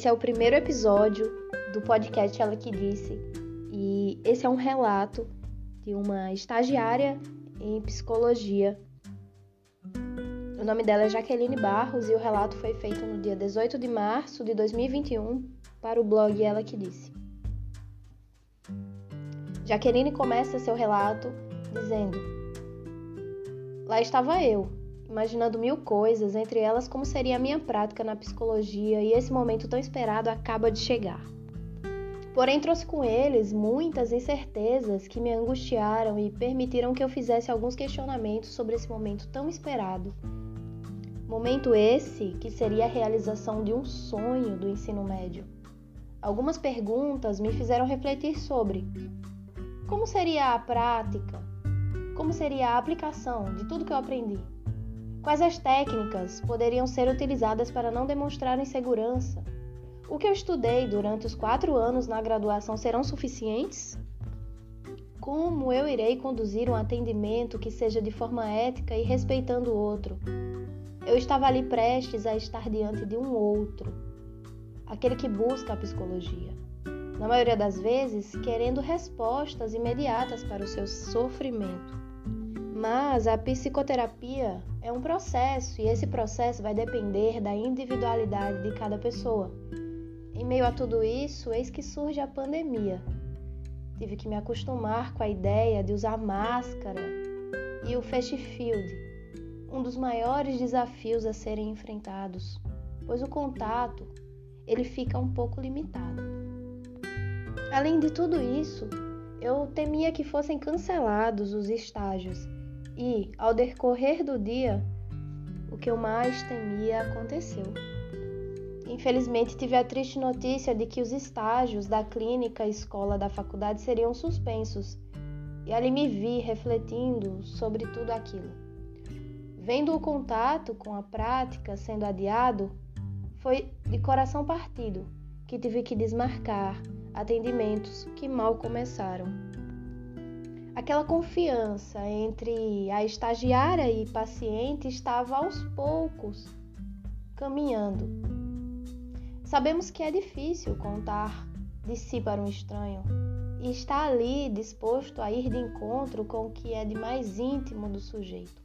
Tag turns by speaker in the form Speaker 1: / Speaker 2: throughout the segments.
Speaker 1: Esse é o primeiro episódio do podcast Ela Que Disse, e esse é um relato de uma estagiária em psicologia. O nome dela é Jaqueline Barros e o relato foi feito no dia 18 de março de 2021 para o blog Ela Que Disse. Jaqueline começa seu relato dizendo: Lá estava eu, imaginando mil coisas, entre elas como seria a minha prática na psicologia, e esse momento tão esperado acaba de chegar. Porém, trouxe com eles muitas incertezas que me angustiaram e permitiram que eu fizesse alguns questionamentos sobre esse momento tão esperado. Momento esse que seria a realização de um sonho do ensino médio. Algumas perguntas me fizeram refletir sobre como seria a prática? Como seria a aplicação de tudo que eu aprendi? Quais as técnicas poderiam ser utilizadas para não demonstrar insegurança? O que eu estudei durante os quatro anos na graduação serão suficientes? Como eu irei conduzir um atendimento que seja de forma ética e respeitando o outro? Eu estava ali prestes a estar diante de um outro, aquele que busca a psicologia na maioria das vezes, querendo respostas imediatas para o seu sofrimento. Mas a psicoterapia é um processo e esse processo vai depender da individualidade de cada pessoa. Em meio a tudo isso, eis que surge a pandemia. Tive que me acostumar com a ideia de usar máscara e o fast field, um dos maiores desafios a serem enfrentados, pois o contato ele fica um pouco limitado. Além de tudo isso, eu temia que fossem cancelados os estágios e, ao decorrer do dia, o que eu mais temia aconteceu. Infelizmente, tive a triste notícia de que os estágios da clínica e escola da faculdade seriam suspensos, e ali me vi refletindo sobre tudo aquilo. Vendo o contato com a prática sendo adiado, foi de coração partido que tive que desmarcar atendimentos que mal começaram. Aquela confiança entre a estagiária e paciente estava aos poucos caminhando. Sabemos que é difícil contar de si para um estranho e está ali disposto a ir de encontro com o que é de mais íntimo do sujeito.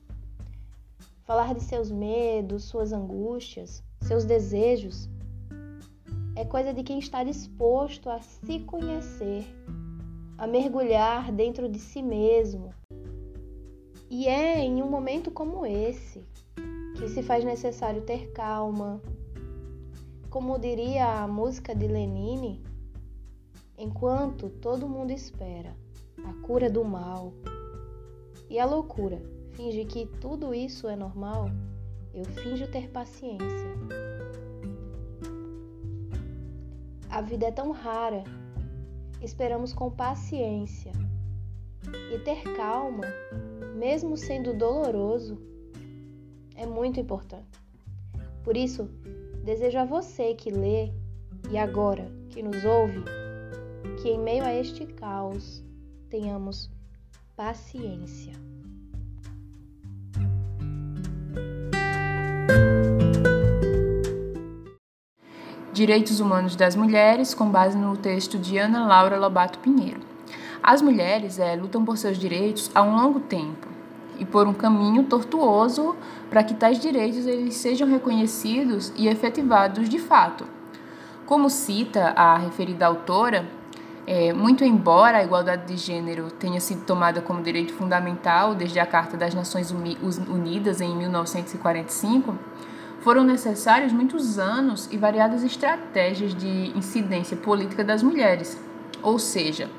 Speaker 1: Falar de seus medos, suas angústias, seus desejos é coisa de quem está disposto a se conhecer, a mergulhar dentro de si mesmo. E é em um momento como esse que se faz necessário ter calma. Como diria a música de Lenine, enquanto todo mundo espera a cura do mal e a loucura finge que tudo isso é normal, eu finjo ter paciência A vida é tão rara. Esperamos com paciência. E ter calma, mesmo sendo doloroso, é muito importante. Por isso, desejo a você que lê e agora que nos ouve, que em meio a este caos tenhamos paciência.
Speaker 2: Direitos Humanos das Mulheres, com base no texto de Ana Laura Lobato Pinheiro. As mulheres é, lutam por seus direitos há um longo tempo e por um caminho tortuoso para que tais direitos eles sejam reconhecidos e efetivados de fato. Como cita a referida autora, é, muito embora a igualdade de gênero tenha sido tomada como direito fundamental desde a Carta das Nações Unidas em 1945, foram necessários muitos anos e variadas estratégias de incidência política das mulheres. Ou seja,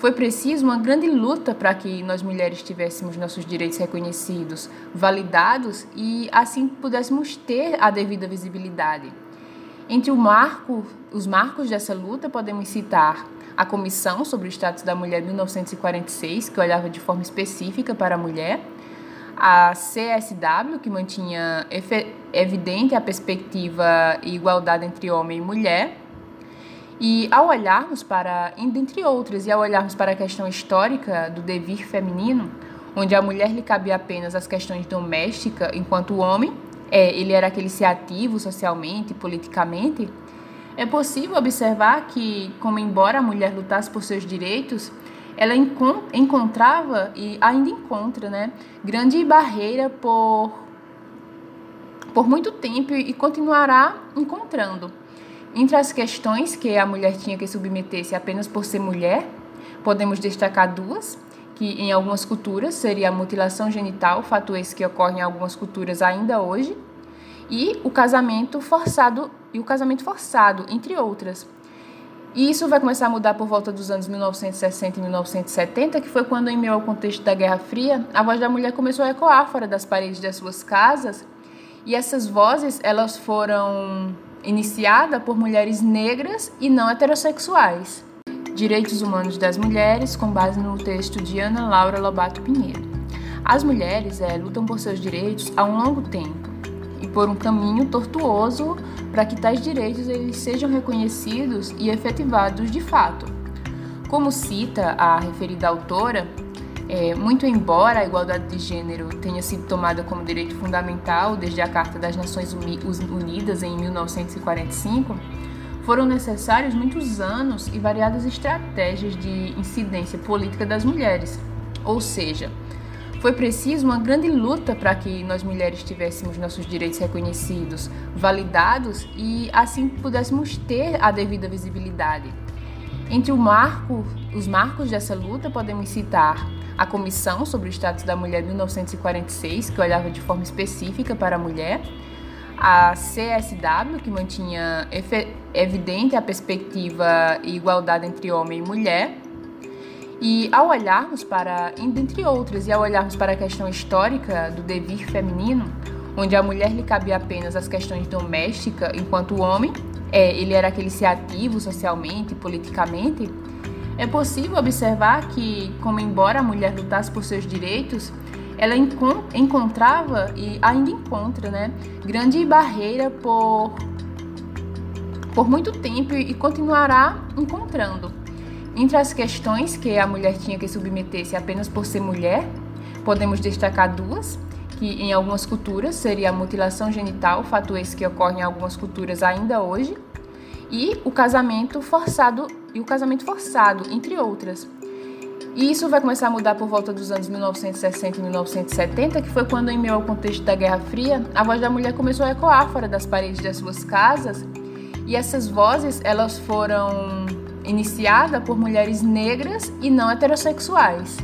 Speaker 2: foi preciso uma grande luta para que nós mulheres tivéssemos nossos direitos reconhecidos, validados e assim pudéssemos ter a devida visibilidade. Entre marco, os marcos dessa luta podemos citar a Comissão sobre o Status da Mulher de 1946, que olhava de forma específica para a mulher, a CSW, que mantinha evidente a perspectiva e igualdade entre homem e mulher. E ao olharmos para, entre outras, e ao olharmos para a questão histórica do devir feminino, onde a mulher lhe cabia apenas as questões domésticas, enquanto o homem, é, ele era aquele se ativo socialmente, politicamente, É possível observar que, como embora a mulher lutasse por seus direitos, ela encontrava e ainda encontra, né, grande barreira por por muito tempo e continuará encontrando. Entre as questões que a mulher tinha que submeter-se apenas por ser mulher, podemos destacar duas, que em algumas culturas seria a mutilação genital, fato esse que ocorre em algumas culturas ainda hoje, e o casamento forçado e o casamento forçado, entre outras. E isso vai começar a mudar por volta dos anos 1960 e 1970, que foi quando, em meio ao contexto da Guerra Fria, a voz da mulher começou a ecoar fora das paredes das suas casas. E essas vozes, elas foram iniciadas por mulheres negras e não heterossexuais. Direitos Humanos das Mulheres, com base no texto de Ana Laura Lobato Pinheiro. As mulheres é, lutam por seus direitos há um longo tempo por um caminho tortuoso para que tais direitos eles sejam reconhecidos e efetivados de fato. Como cita a referida autora, é, muito embora a igualdade de gênero tenha sido tomada como direito fundamental desde a Carta das Nações Unidas em 1945, foram necessários muitos anos e variadas estratégias de incidência política das mulheres. Ou seja, foi preciso uma grande luta para que nós mulheres tivéssemos nossos direitos reconhecidos, validados e assim pudéssemos ter a devida visibilidade. Entre marco, os marcos dessa luta podemos citar a Comissão sobre o Status da Mulher de 1946, que olhava de forma específica para a mulher, a CSW, que mantinha evidente a perspectiva e igualdade entre homem e mulher, e ao olharmos para, entre outras, e ao olharmos para a questão histórica do devir feminino, onde a mulher lhe cabia apenas as questões domésticas, enquanto o homem, é, ele era aquele ser ativo socialmente, politicamente, é possível observar que, como embora a mulher lutasse por seus direitos, ela encontrava e ainda encontra, né, grande barreira por por muito tempo e continuará encontrando. Entre as questões que a mulher tinha que submeter-se apenas por ser mulher, podemos destacar duas, que em algumas culturas seria a mutilação genital, fato esse que ocorre em algumas culturas ainda hoje, e o casamento forçado e o casamento forçado, entre outras. E isso vai começar a mudar por volta dos anos 1960 e 1970, que foi quando, em meio ao contexto da Guerra Fria, a voz da mulher começou a ecoar fora das paredes das suas casas, e essas vozes elas foram iniciada por mulheres negras e não heterossexuais.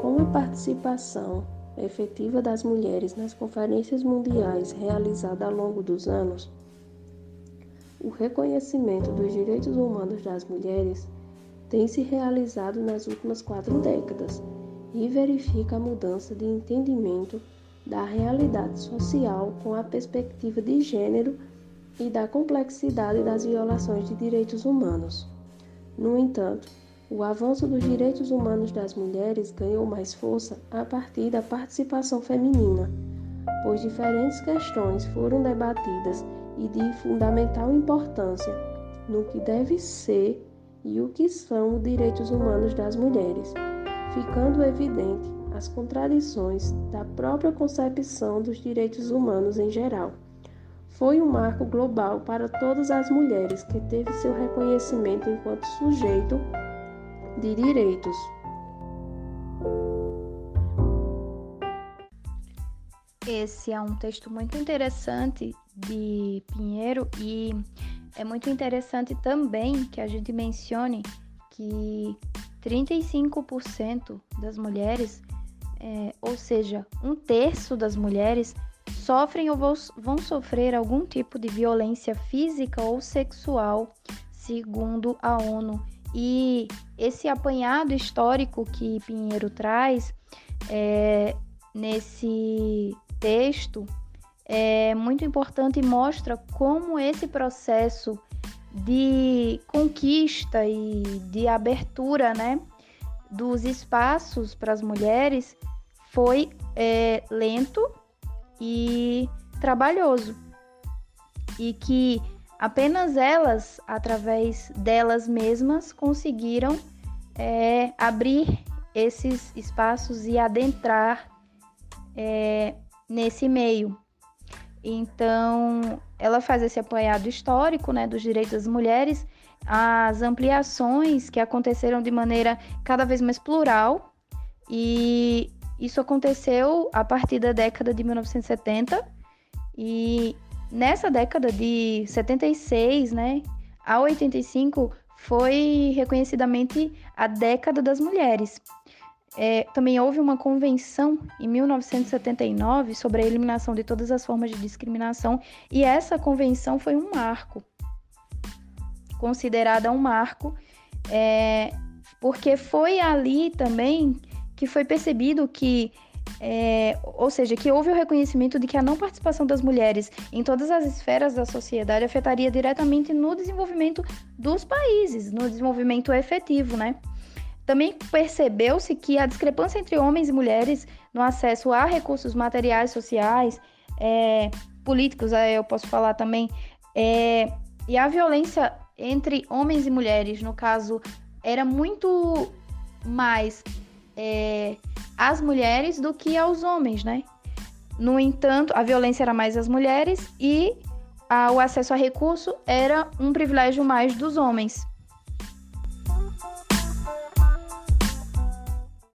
Speaker 3: Com a participação efetiva das mulheres nas conferências mundiais realizadas ao longo dos anos, o reconhecimento dos direitos humanos das mulheres tem se realizado nas últimas quatro décadas e verifica a mudança de entendimento da realidade social com a perspectiva de gênero e da complexidade das violações de direitos humanos. No entanto, o avanço dos direitos humanos das mulheres ganhou mais força a partir da participação feminina, pois diferentes questões foram debatidas e de fundamental importância no que deve ser e o que são os direitos humanos das mulheres, ficando evidente as contradições da própria concepção dos direitos humanos em geral. Foi um marco global para todas as mulheres que teve seu reconhecimento enquanto sujeito de direitos.
Speaker 1: Esse é um texto muito interessante de Pinheiro e é muito interessante também que a gente mencione que 35% das mulheres é, ou seja, um terço das mulheres sofrem ou vão sofrer algum tipo de violência física ou sexual, segundo a ONU. E esse apanhado histórico que Pinheiro traz é, nesse texto é muito importante e mostra como esse processo de conquista e de abertura, né, dos espaços para as mulheres foi é, lento e trabalhoso. E que apenas elas, através delas mesmas, conseguiram é, abrir esses espaços e adentrar é, nesse meio. Então, ela faz esse apanhado histórico né, dos direitos das mulheres, as ampliações que aconteceram de maneira cada vez mais plural, e isso aconteceu a partir da década de 1970, e nessa década de 76 né, a 85 foi reconhecidamente a década das mulheres. É, também houve uma convenção em 1979 sobre a eliminação de todas as formas de discriminação, e essa convenção foi um marco, considerada um marco, é, porque foi ali também que foi percebido que, é, ou seja, que houve o reconhecimento de que a não participação das mulheres em todas as esferas da sociedade afetaria diretamente no desenvolvimento dos países, no desenvolvimento efetivo, né? Também percebeu-se que a discrepância entre homens e mulheres no acesso a recursos materiais, sociais, é, políticos, eu posso falar também, é, e a violência entre homens e mulheres, no caso, era muito mais é, às mulheres do que aos homens, né? No entanto, a violência era mais às mulheres e a, o acesso a recurso era um privilégio mais dos homens.